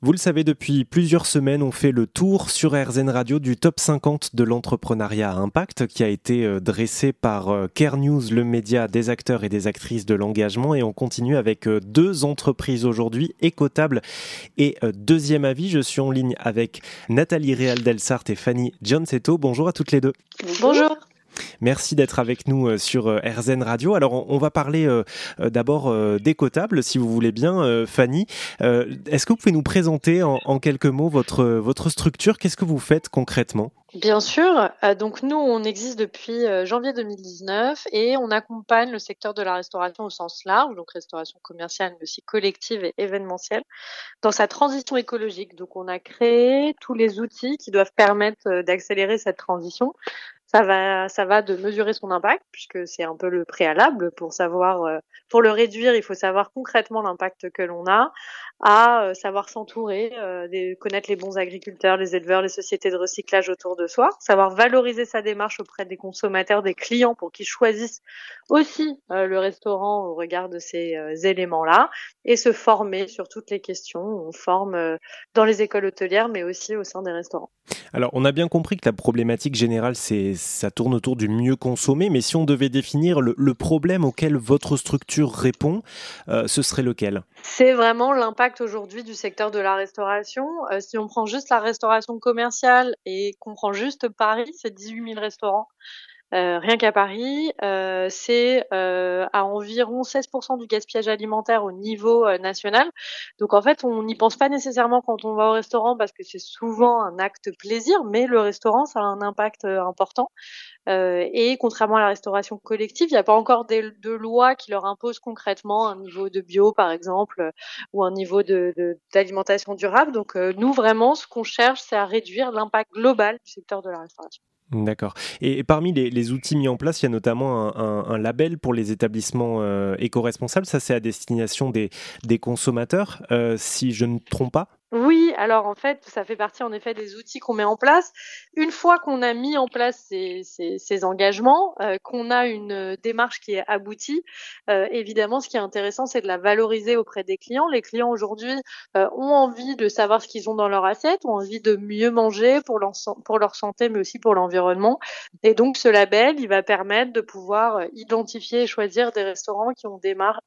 Vous le savez, depuis plusieurs semaines, on fait le tour sur RZN Radio du top 50 de l'entrepreneuriat à impact qui a été euh, dressé par euh, Care News, le média des acteurs et des actrices de l'engagement. Et on continue avec euh, deux entreprises aujourd'hui, Écotable et Deuxième Avis. Je suis en ligne avec Nathalie Réal Delsart et Fanny Johnsetto. Bonjour à toutes les deux. Bonjour. Merci d'être avec nous euh, sur euh, RZN Radio. Alors, on va parler euh, d'abord d'Écotable, si vous voulez bien, Fanny. Est-ce que vous pouvez nous présenter en, quelques mots votre, votre structure? Qu'est-ce que vous faites concrètement? Bien sûr. donc nous, on existe depuis janvier 2019 et on accompagne le secteur de la restauration au sens large, donc restauration commerciale, mais aussi collective et événementielle, dans sa transition écologique. Donc on a créé tous les outils qui doivent permettre d'accélérer cette transition ça va, ça va de mesurer son impact puisque c'est un peu le préalable pour savoir, euh, pour le réduire, il faut savoir concrètement l'impact que l'on a, à euh, savoir s'entourer, euh, connaître les bons agriculteurs, les éleveurs, les sociétés de recyclage autour de soi, savoir valoriser sa démarche auprès des consommateurs, des clients pour qu'ils choisissent aussi le restaurant au regard de ces éléments-là et se former sur toutes les questions. On forme dans les écoles hôtelières mais aussi au sein des restaurants. Alors, on a bien compris que la problématique générale, c'est ça tourne autour du mieux consommer, mais si on devait définir le, problème auquel votre structure répond, euh, ce serait lequel? C'est vraiment l'impact aujourd'hui du secteur de la restauration. Euh, si on prend juste la restauration commerciale et qu'on prend juste Paris, c'est 18 000 restaurants. Euh, rien qu'à Paris, euh, c'est euh, à environ 16% du gaspillage alimentaire au niveau national. Donc en fait, on n'y pense pas nécessairement quand on va au restaurant parce que c'est souvent un acte plaisir, mais le restaurant, ça a un impact important. et contrairement à la restauration collective, il n'y a pas encore de, loi qui leur impose concrètement un niveau de bio, par exemple, ou un niveau d'alimentation durable. Donc nous, vraiment, ce qu'on cherche, c'est à réduire l'impact global du secteur de la restauration. D'accord. Et parmi les, outils mis en place, il y a notamment un, label pour les établissements euh, éco-responsables. Ça, c'est à destination des, consommateurs, euh, si je ne me trompe pas? Oui, alors en fait, ça fait partie en effet des outils qu'on met en place. Une fois qu'on a mis en place ces, engagements, euh, qu'on a une démarche qui est aboutie, euh, évidemment, ce qui est intéressant, c'est de la valoriser auprès des clients. Les clients aujourd'hui euh, ont envie de savoir ce qu'ils ont dans leur assiette, ont envie de mieux manger pour leur, pour leur santé, mais aussi pour l'environnement. Et donc, ce label, il va permettre de pouvoir identifier et choisir des restaurants qui ont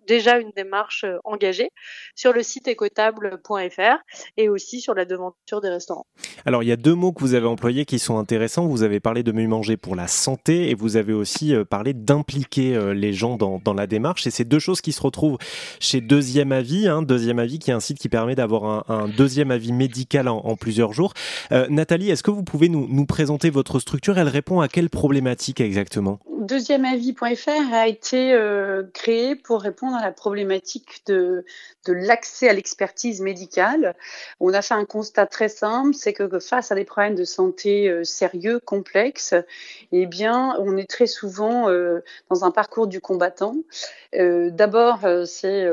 déjà une démarche engagée sur le site écotable.fr et aussi sur la devanture des restaurants. Alors il y a deux mots que vous avez employés qui sont intéressants. Vous avez parlé de mieux manger pour la santé et vous avez aussi euh, parlé d'impliquer euh, les gens dans, dans, la démarche. Et c'est deux choses qui se retrouvent chez Deuxième Avis. Hein, deuxième Avis qui est un site qui permet d'avoir un, deuxième avis médical en, plusieurs jours. Euh, Nathalie, est-ce que vous pouvez nous, nous présenter votre structure? Elle répond à quelle problématique exactement? deuxièmeavis.fr a été euh, créé pour répondre à la problématique de, l'accès à l'expertise médicale. On a fait un constat très simple, c'est que face à des problèmes de santé euh, sérieux, complexes, eh bien, on est très souvent euh, dans un parcours du combattant. D'abord, c'est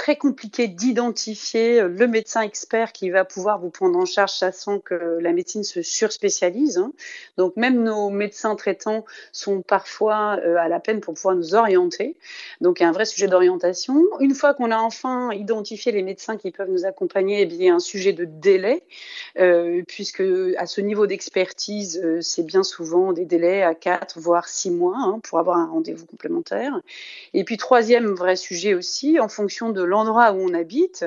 très compliqué d'identifier euh, le médecin expert qui va pouvoir vous prendre en charge, sachant que la médecine se surspécialise. Hein. Donc même nos médecins traitants sont parfois euh, à la peine pour pouvoir nous orienter. Donc il y a un vrai sujet d'orientation. Une fois qu'on a enfin identifié les médecins qui peuvent nous accompagner, eh bien, il y a un sujet de délai, euh, puisque à ce niveau d'expertise, c'est bien souvent des délais à 4 voire 6 mois hein, pour avoir un rendez-vous complémentaire. Et puis troisième vrai sujet aussi, en fonction de l'endroit où on habite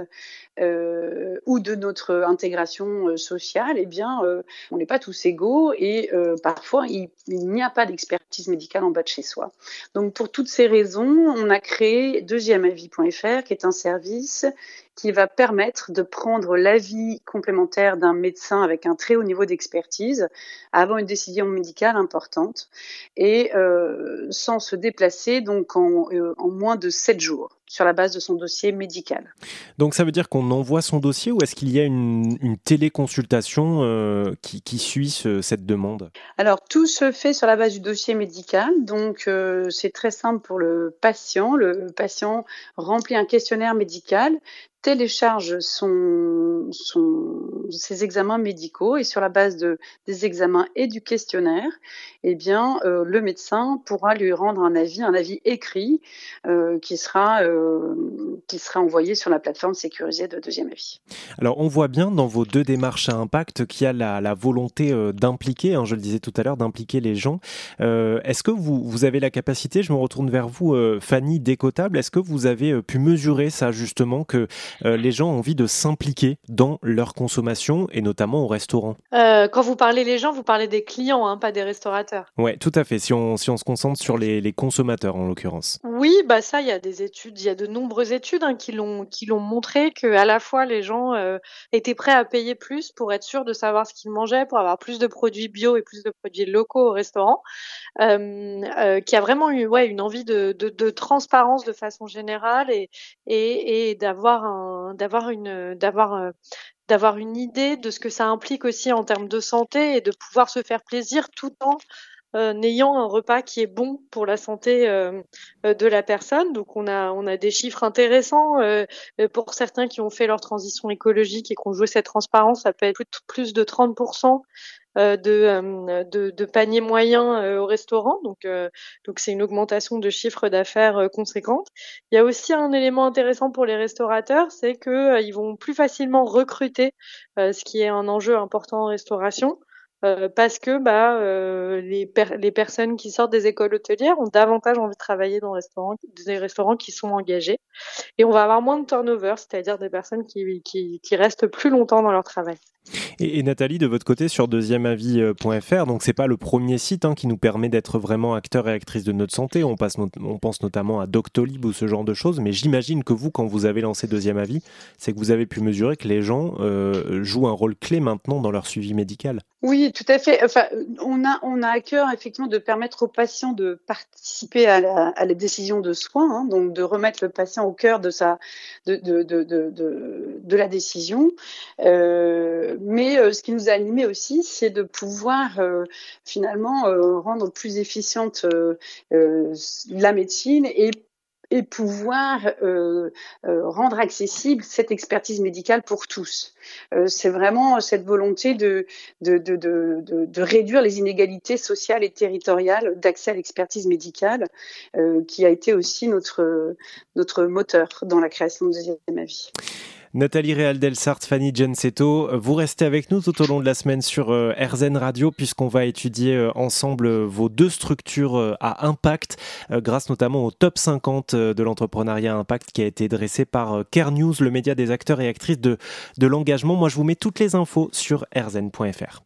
euh, ou de notre intégration euh, sociale, eh bien, euh, on n'est pas tous égaux et parfois il, n'y a pas d'expertise médicale en bas de chez soi. Donc, pour toutes ces raisons, on a créé deuxièmeavis.fr, qui est un service qui va permettre de prendre l'avis complémentaire d'un médecin avec un très haut niveau d'expertise avant une décision médicale importante et sans se déplacer donc en, moins de 7 jours sur la base de son dossier médical. Donc ça veut dire qu'on envoie son dossier ou est-ce qu'il y a une, téléconsultation euh, qui, suit cette demande? Alors tout se fait sur la base du dossier médical, donc euh, c'est très simple pour le patient. Le patient remplit un questionnaire médical télécharge son, ces examens médicaux et sur la base de, des examens et du questionnaire, eh bien, euh, le médecin pourra lui rendre un avis, un avis écrit euh, qui, sera, qui sera envoyé sur la plateforme sécurisée de deuxième avis. Alors, on voit bien dans vos deux démarches à impact qu'il y a la, la volonté d'impliquer, hein, je le disais tout à l'heure, d'impliquer les gens. est-ce que vous, vous avez la capacité, je me retourne vers vous, Fanny Décotable, est-ce que vous avez pu mesurer ça justement, que les gens ont envie de s'impliquer dans leur consommation et notamment au restaurant euh, Quand vous parlez les gens, vous parlez des clients, hein, pas des restaurateurs. Oui, tout à fait. Si on, si on se concentre sur les, les consommateurs en l'occurrence. Oui, bah ça, il y a des études, il y a de nombreuses études hein, qui l'ont qui l'ont montré que à la fois les gens euh, étaient prêts à payer plus pour être sûrs de savoir ce qu'ils mangeaient, pour avoir plus de produits bio et plus de produits locaux au restaurant, euh, qui a vraiment eu ouais une envie de, de, de transparence de façon générale et et, et d'avoir un d'avoir une d'avoir euh, d'avoir une idée de ce que ça implique aussi en termes de santé et de pouvoir se faire plaisir tout en euh, ayant un repas qui est bon pour la santé euh, de la personne. Donc on a on a des chiffres intéressants pour certains qui ont fait leur transition écologique et qui ont joué cette transparence, ça peut être plus de 30 euh, de, euh, de, de, panier moyen euh, au restaurant. Donc, donc c'est une augmentation de chiffre d'affaires conséquente. Il y a aussi un élément intéressant pour les restaurateurs, c'est qu'ils vont plus facilement recruter, ce qui est un enjeu important en restauration. Parce que bah, les, les personnes qui sortent des écoles hôtelières ont davantage envie de travailler dans des restaurants qui sont engagés. Et on va avoir moins de turnover, c'est-à-dire des personnes qui restent plus longtemps dans leur travail. Et, Nathalie, de votre côté, sur deuxièmeavis.fr, donc c'est pas le premier site hein, qui nous permet d'être vraiment acteur et actrice de notre santé. On, pense notamment à Doctolib ou ce genre de choses. Mais j'imagine que vous, quand vous avez lancé Deuxième Avis, c'est que vous avez pu mesurer que les gens euh, jouent un rôle clé maintenant dans leur suivi médical. Oui, tout à fait. Enfin, on a, on a à cœur effectivement de permettre aux patients de participer à la, décision de soins, hein, donc de remettre le patient au cœur de sa, de, de, de, de la décision. Euh, mais euh, ce qui nous a animés aussi, c'est de pouvoir euh, finalement euh, rendre plus efficiente la médecine et et pouvoir rendre accessible cette expertise médicale pour tous. c'est vraiment cette volonté de de, de, de, de, réduire les inégalités sociales et territoriales d'accès à l'expertise médicale, qui a été aussi notre, notre moteur dans la création de Deuxième Avis. Nathalie Réal-Delsart, Fanny Gensetto, vous restez avec nous tout au long de la semaine sur euh, RZN Radio puisqu'on va étudier euh, ensemble euh, vos deux structures à impact grâce notamment au top 50 de l'entrepreneuriat impact qui a été dressé par Care News, le média des acteurs et actrices de, de l'engagement. Moi, je vous mets toutes les infos sur rzn.fr.